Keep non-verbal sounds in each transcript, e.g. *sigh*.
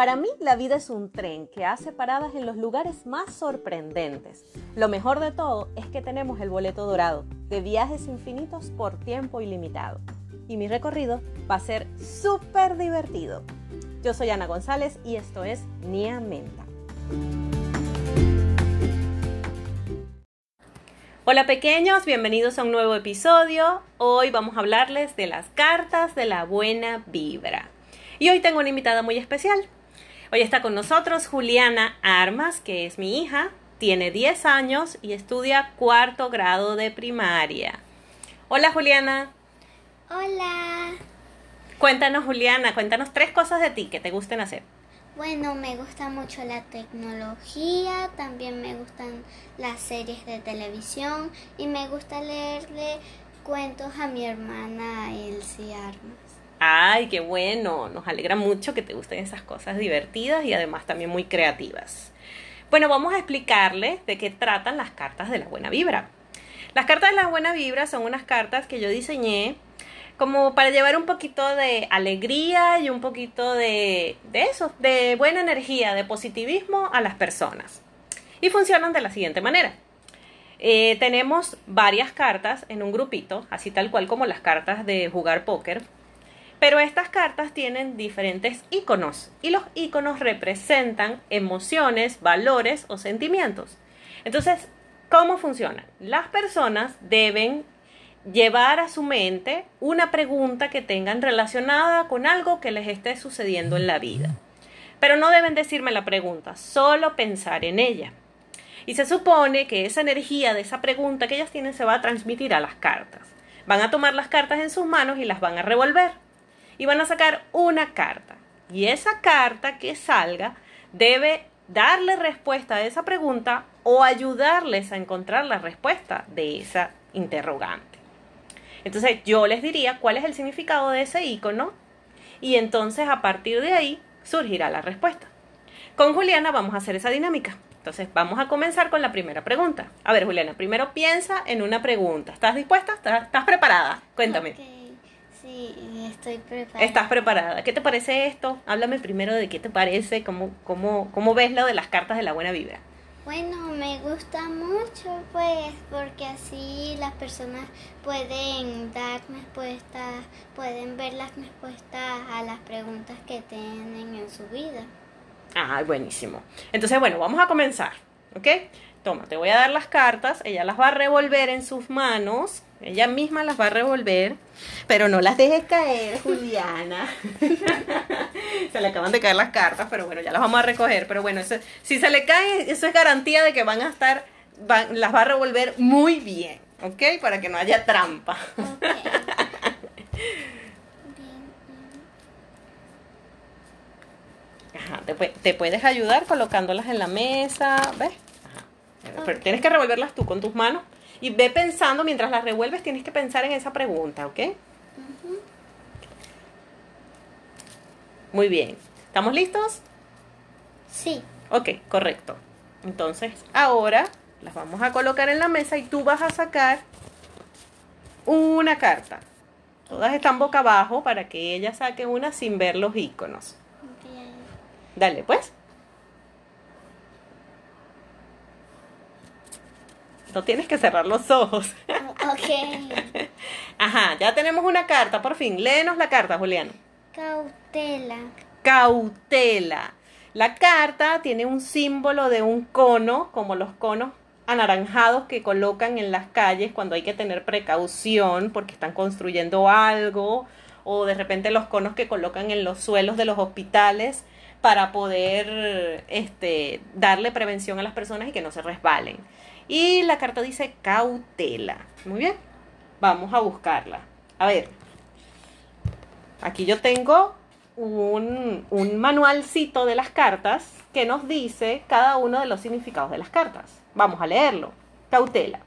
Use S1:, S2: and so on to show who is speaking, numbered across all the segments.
S1: Para mí la vida es un tren que hace paradas en los lugares más sorprendentes. Lo mejor de todo es que tenemos el boleto dorado de viajes infinitos por tiempo ilimitado. Y mi recorrido va a ser súper divertido. Yo soy Ana González y esto es Nia Menta. Hola pequeños, bienvenidos a un nuevo episodio. Hoy vamos a hablarles de las cartas de la buena vibra. Y hoy tengo una invitada muy especial. Hoy está con nosotros Juliana Armas, que es mi hija, tiene 10 años y estudia cuarto grado de primaria. Hola Juliana.
S2: Hola.
S1: Cuéntanos Juliana, cuéntanos tres cosas de ti que te gusten hacer.
S2: Bueno, me gusta mucho la tecnología, también me gustan las series de televisión y me gusta leerle cuentos a mi hermana Elsie Armas.
S1: Ay, qué bueno, nos alegra mucho que te gusten esas cosas divertidas y además también muy creativas. Bueno, vamos a explicarles de qué tratan las cartas de la buena vibra. Las cartas de la buena vibra son unas cartas que yo diseñé como para llevar un poquito de alegría y un poquito de, de eso, de buena energía, de positivismo a las personas. Y funcionan de la siguiente manera. Eh, tenemos varias cartas en un grupito, así tal cual como las cartas de jugar póker. Pero estas cartas tienen diferentes iconos y los iconos representan emociones, valores o sentimientos. Entonces, ¿cómo funcionan? Las personas deben llevar a su mente una pregunta que tengan relacionada con algo que les esté sucediendo en la vida. Pero no deben decirme la pregunta, solo pensar en ella. Y se supone que esa energía de esa pregunta que ellas tienen se va a transmitir a las cartas. Van a tomar las cartas en sus manos y las van a revolver. Y van a sacar una carta. Y esa carta que salga debe darle respuesta a esa pregunta o ayudarles a encontrar la respuesta de esa interrogante. Entonces yo les diría cuál es el significado de ese icono y entonces a partir de ahí surgirá la respuesta. Con Juliana vamos a hacer esa dinámica. Entonces vamos a comenzar con la primera pregunta. A ver Juliana, primero piensa en una pregunta. ¿Estás dispuesta? ¿Estás, preparada? Cuéntame.
S2: Sí, estoy preparada.
S1: ¿Estás preparada? ¿Qué te parece esto? Háblame primero de qué te parece, cómo, cómo, cómo ves lo de las cartas de la buena vibra.
S2: Bueno, me gusta mucho pues porque así las personas pueden dar respuestas, pueden ver las respuestas a las preguntas que tienen en su vida.
S1: Ah, buenísimo. Entonces, bueno, vamos a comenzar, ¿ok? Toma, te voy a dar las cartas, ella las va a revolver en sus manos ella misma las va a revolver, pero no las dejes caer, Juliana. *laughs* se le acaban de caer las cartas, pero bueno, ya las vamos a recoger. Pero bueno, si se le cae, eso es garantía de que van a estar, las va a revolver muy bien, ¿ok? Para que no haya trampa. *laughs* Ajá, te, puedes ayudar colocándolas en la mesa, ¿ves? Pero tienes que revolverlas tú con tus manos y ve pensando, mientras las revuelves, tienes que pensar en esa pregunta, ¿ok? Muy bien. ¿Estamos listos?
S2: Sí.
S1: Ok, correcto. Entonces, ahora las vamos a colocar en la mesa y tú vas a sacar una carta. Todas están boca abajo para que ella saque una sin ver los iconos. Dale, pues. No tienes que cerrar los ojos.
S2: Ok. *laughs*
S1: Ajá, ya tenemos una carta, por fin. Léenos la carta, Julián.
S2: Cautela.
S1: Cautela. La carta tiene un símbolo de un cono, como los conos anaranjados que colocan en las calles cuando hay que tener precaución porque están construyendo algo, o de repente los conos que colocan en los suelos de los hospitales para poder este, darle prevención a las personas y que no se resbalen. Y la carta dice cautela. Muy bien. Vamos a buscarla. A ver. Aquí yo tengo un, manualcito de las cartas que nos dice cada uno de los significados de las cartas. Vamos a leerlo. Cautela.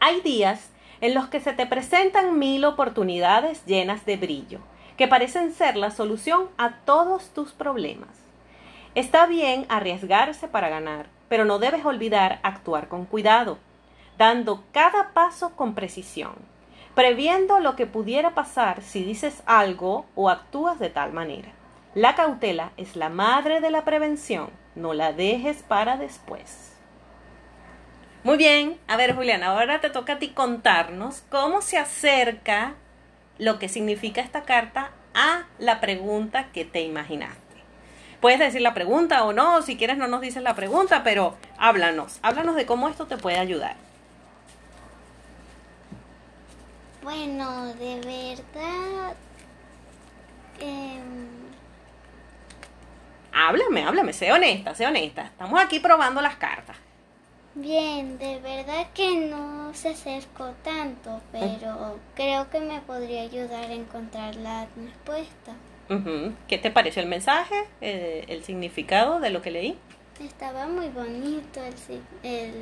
S1: Hay días en los que se te presentan mil oportunidades llenas de brillo, que parecen ser la solución a todos tus problemas. Está bien arriesgarse para ganar, pero no debes olvidar actuar con cuidado, dando cada paso con precisión, previendo lo que pudiera pasar si dices algo o actúas de tal manera. La cautela es la madre de la prevención. No la dejes para después. Muy bien, a ver Juliana, ahora te toca a ti contarnos cómo se acerca lo que significa esta carta a la pregunta que te imaginaste. Puedes decir la pregunta o no, si quieres no nos dices la pregunta, pero háblanos, háblanos de cómo esto te puede ayudar.
S2: Bueno, de verdad... Eh,
S1: háblame, háblame, sé honesta, sé honesta. Estamos aquí probando las cartas.
S2: Bien, de verdad que no se acercó tanto, pero creo que me podría ayudar a encontrar la respuesta.
S1: ¿Qué te pareció el mensaje, eh, el significado de lo que leí?
S2: Estaba muy bonito el, el,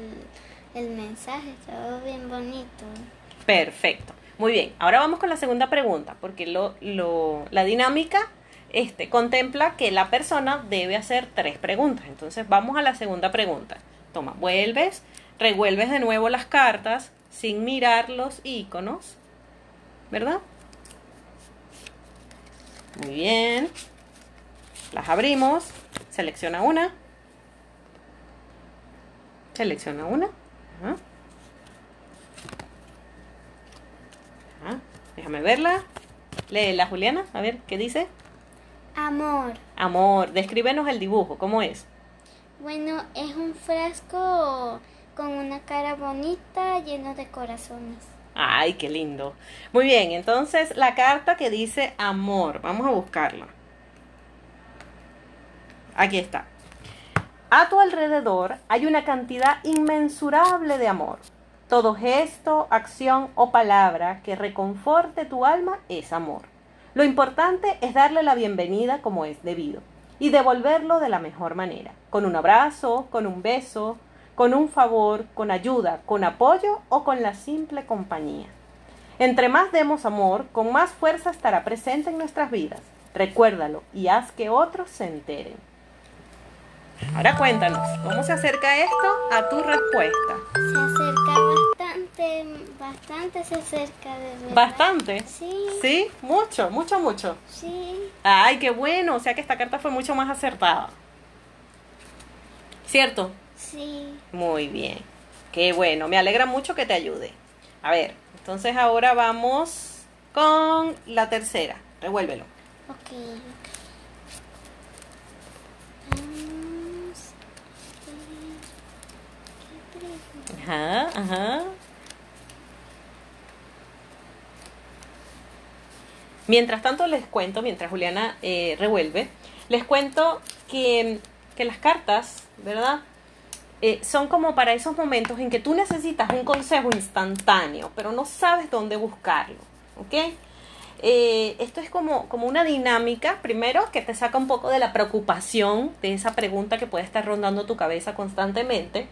S2: el mensaje, estaba bien bonito.
S1: Perfecto. Muy bien. Ahora vamos con la segunda pregunta, porque lo, lo, la dinámica este, contempla que la persona debe hacer tres preguntas. Entonces vamos a la segunda pregunta. Toma, vuelves, revuelves de nuevo las cartas sin mirar los iconos, ¿verdad? Muy bien. Las abrimos. Selecciona una. Selecciona una. Ajá. Ajá. Déjame verla. Léela, Juliana. A ver, ¿qué dice?
S2: Amor.
S1: Amor. Descríbenos el dibujo. ¿Cómo es?
S2: Bueno, es un frasco con una cara bonita lleno de corazones.
S1: Ay, qué lindo. Muy bien, entonces la carta que dice amor. Vamos a buscarla. Aquí está. A tu alrededor hay una cantidad inmensurable de amor. Todo gesto, acción o palabra que reconforte tu alma es amor. Lo importante es darle la bienvenida como es debido y devolverlo de la mejor manera, con un abrazo, con un beso, con un favor, con ayuda, con apoyo o con la simple compañía. Entre más demos amor, con más fuerza estará presente en nuestras vidas. Recuérdalo y haz que otros se enteren. Ahora cuéntanos, ¿cómo se acerca esto a tu respuesta?
S2: Se acerca bastante, bastante se acerca de verdad.
S1: ¿Bastante?
S2: Sí,
S1: ¿Sí? Mucho, mucho, mucho.
S2: sí,
S1: Ay, qué bueno, o sea que esta carta fue mucho más acertada. ¿Cierto?
S2: Sí.
S1: Muy bien. Qué bueno, me alegra mucho que te ayude. A ver, entonces ahora vamos con la tercera. Revuélvelo.
S2: Ok. Vamos.
S1: Ajá, ajá. Mientras tanto les cuento, mientras Juliana eh, revuelve, les cuento que, que las cartas, ¿verdad? Eh, son como para esos momentos en que tú necesitas un consejo instantáneo, pero no sabes dónde buscarlo, ¿ok? Eh, esto es como, como una dinámica, primero, que te saca un poco de la preocupación de esa pregunta que puede estar rondando tu cabeza constantemente,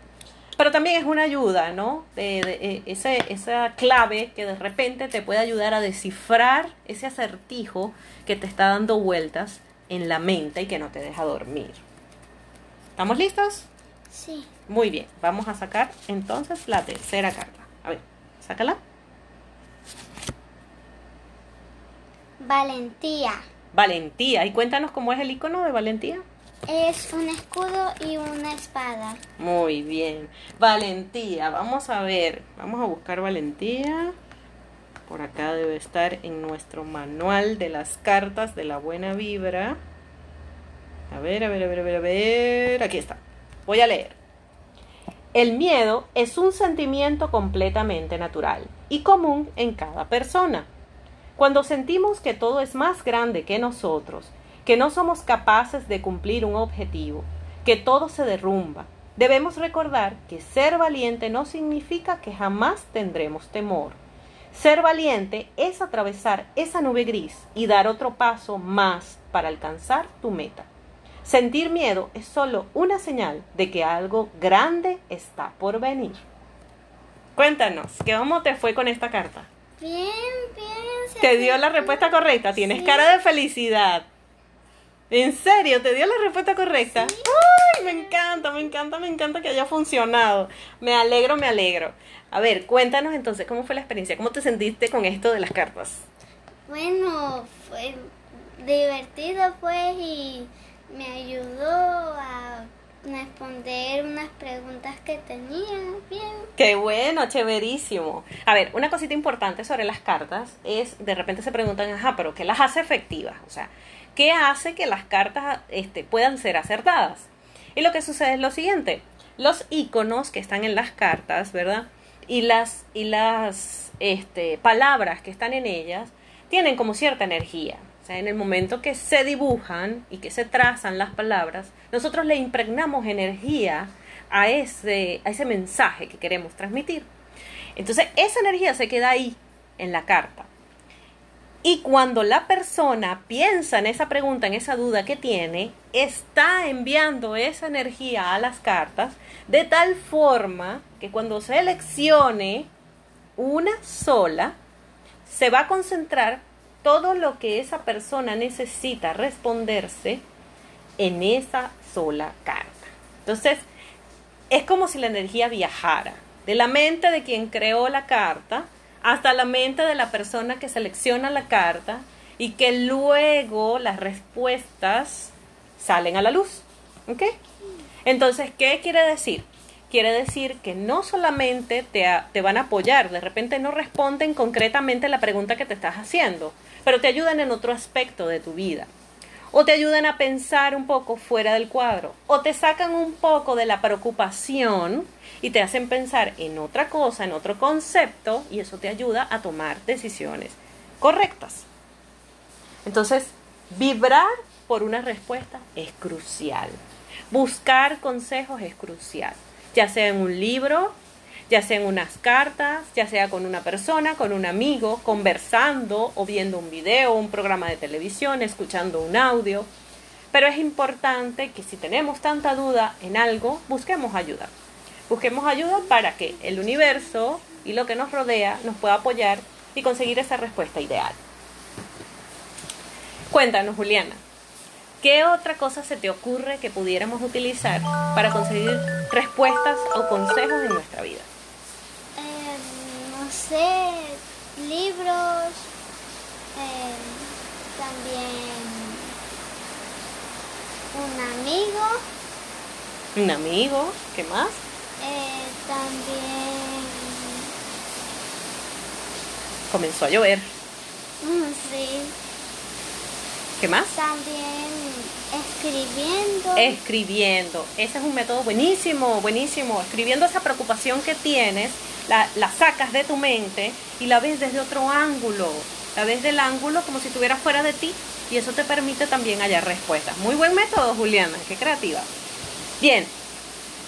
S1: pero también es una ayuda, ¿no? De, eh, esa clave que de repente te puede ayudar a descifrar ese acertijo que te está dando vueltas en la mente y que no te deja dormir. ¿Estamos listos?
S2: Sí.
S1: Muy bien, vamos a sacar entonces la tercera carta. A ver, sácala.
S2: Valentía.
S1: Valentía. Y cuéntanos cómo es el icono de valentía.
S2: Es un escudo y una espada.
S1: Muy bien. Valentía. Vamos a ver. Vamos a buscar valentía. Por acá debe estar en nuestro manual de las cartas de la buena vibra. A ver, a ver, a ver, a ver, a ver. Aquí está. Voy a leer. El miedo es un sentimiento completamente natural y común en cada persona. Cuando sentimos que todo es más grande que nosotros, que no somos capaces de cumplir un objetivo, que todo se derrumba, debemos recordar que ser valiente no significa que jamás tendremos temor. Ser valiente es atravesar esa nube gris y dar otro paso más para alcanzar tu meta. Sentir miedo es solo una señal de que algo grande está por venir. Cuéntanos, ¿qué cómo te fue con esta carta?
S2: Bien, bien.
S1: Te dio la respuesta correcta, tienes
S2: Sí.
S1: cara de felicidad. ¿En serio? ¿Te dio la respuesta correcta? ¡Ay! Me encanta, me encanta, me encanta que haya funcionado. Me alegro, me alegro. A ver, cuéntanos entonces, ¿cómo fue la experiencia? ¿Cómo te sentiste con esto de las cartas?
S2: Bueno, fue divertido pues y me ayudó a responder unas preguntas que tenía bien.
S1: Qué bueno, chéverísimo. A ver, una cosita importante sobre las cartas es, de repente se preguntan, ajá, pero ¿qué las hace efectivas? O sea, ¿qué hace que las cartas este, puedan ser acertadas? Y lo que sucede es lo siguiente, los iconos que están en las cartas, ¿verdad? Y las, y las este, palabras que están en ellas tienen como cierta energía. En el momento que se dibujan y que se trazan las palabras, nosotros le impregnamos energía a ese, a ese mensaje que queremos transmitir. Entonces, esa energía se queda ahí, en la carta. Y cuando la persona piensa en esa pregunta, en esa duda que tiene, está enviando esa energía a las cartas de tal forma que cuando seleccione una sola, se va a concentrar todo lo que esa persona necesita responderse en esa sola carta. Entonces, es como si la energía viajara de la mente de quien creó la carta hasta la mente de la persona que selecciona la carta y que luego las respuestas salen a la luz. ¿Ok? Entonces, ¿qué quiere decir? Quiere decir que no solamente te, te, van a apoyar, de repente no responden concretamente la pregunta que te estás haciendo, pero te ayudan en otro aspecto de tu vida. O te ayudan a pensar un poco fuera del cuadro. O te sacan un poco de la preocupación y te hacen pensar en otra cosa, en otro concepto, y eso te ayuda a tomar decisiones correctas. Entonces, vibrar por una respuesta es crucial. Buscar consejos es crucial, ya sea en un libro, ya sea en unas cartas, ya sea con una persona, con un amigo, conversando o viendo un video, un programa de televisión, escuchando un audio. Pero es importante que si tenemos tanta duda en algo, busquemos ayuda. Busquemos ayuda para que el universo y lo que nos rodea nos pueda apoyar y conseguir esa respuesta ideal. Cuéntanos, Juliana, ¿qué otra cosa se te ocurre que pudiéramos utilizar para conseguir respuestas o consejos en nuestra vida?
S2: Eh, no sé, libros, eh, también un amigo.
S1: Un amigo, ¿qué más?
S2: Eh, también.
S1: Comenzó a llover.
S2: Mm, sí.
S1: ¿Qué más?
S2: También escribiendo.
S1: Escribiendo. Ese es un método buenísimo, buenísimo. Escribiendo esa preocupación que tienes, la, la sacas de tu mente y la ves desde otro ángulo. La ves del ángulo como si estuviera fuera de ti y eso te permite también hallar respuestas. Muy buen método, Juliana. Qué creativa. Bien,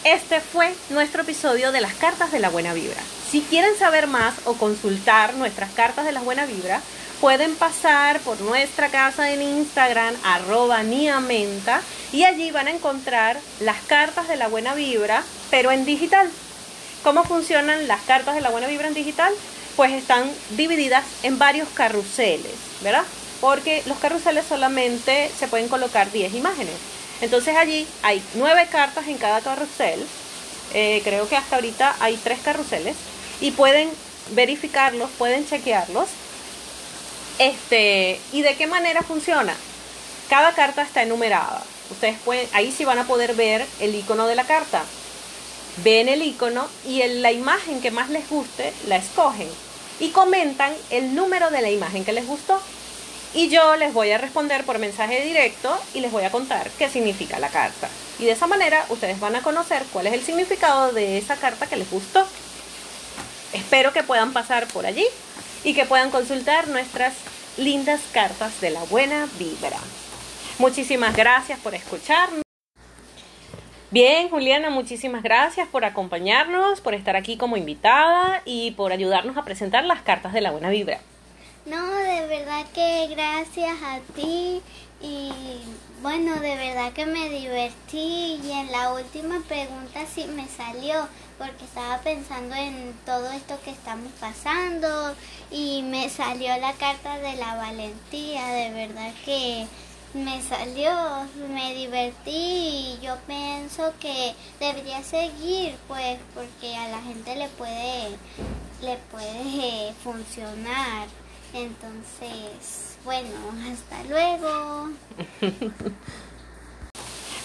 S1: este fue nuestro episodio de las cartas de la buena vibra. Si quieren saber más o consultar nuestras cartas de la buena vibra, pueden pasar por nuestra casa en Instagram, arroba niamenta, y allí van a encontrar las cartas de la buena vibra, pero en digital. ¿Cómo funcionan las cartas de la buena vibra en digital? Pues están divididas en varios carruseles, ¿verdad? Porque los carruseles solamente se pueden colocar 10 imágenes. Entonces allí hay nueve cartas en cada carrusel. Eh, creo que hasta ahorita hay tres carruseles. Y pueden verificarlos, pueden chequearlos. Este, ¿Y de qué manera funciona? Cada carta está enumerada. Ustedes pueden, ahí sí van a poder ver el icono de la carta. Ven el icono y en la imagen que más les guste la escogen. Y comentan el número de la imagen que les gustó y yo les voy a responder por mensaje directo y les voy a contar qué significa la carta. Y de esa manera ustedes van a conocer cuál es el significado de esa carta que les gustó. Espero que puedan pasar por allí y que puedan consultar nuestras lindas cartas de la buena vibra. Muchísimas gracias por escucharnos. Bien, Juliana, muchísimas gracias por acompañarnos, por estar aquí como invitada y por ayudarnos a presentar las cartas de la buena vibra.
S2: No, de verdad que gracias a ti y bueno, de verdad que me divertí y en la última pregunta sí me salió porque estaba pensando en todo esto que estamos pasando y me salió la carta de la valentía, de verdad que me salió, me divertí y yo pienso que debería seguir pues porque a la gente le puede le puede funcionar Entonces, bueno, hasta luego. *laughs*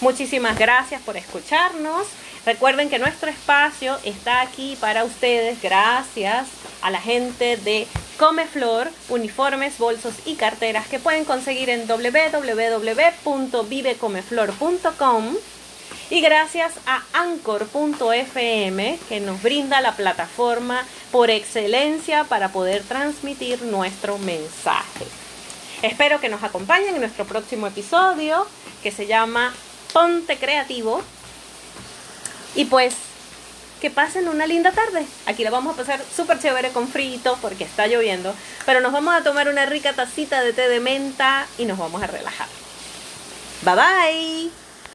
S1: Muchísimas gracias por escucharnos. Recuerden que nuestro espacio está aquí para ustedes gracias a la gente de Comeflor, uniformes, bolsos y carteras que pueden conseguir en www.vivecomeflor.com y gracias a anchor.fm que nos brinda la plataforma por excelencia para poder transmitir nuestro mensaje. Espero que nos acompañen en nuestro próximo episodio que se llama Ponte Creativo. Y pues que pasen una linda tarde. Aquí la vamos a pasar súper chévere con frito porque está lloviendo. Pero nos vamos a tomar una rica tacita de té de menta y nos vamos a relajar. Bye bye.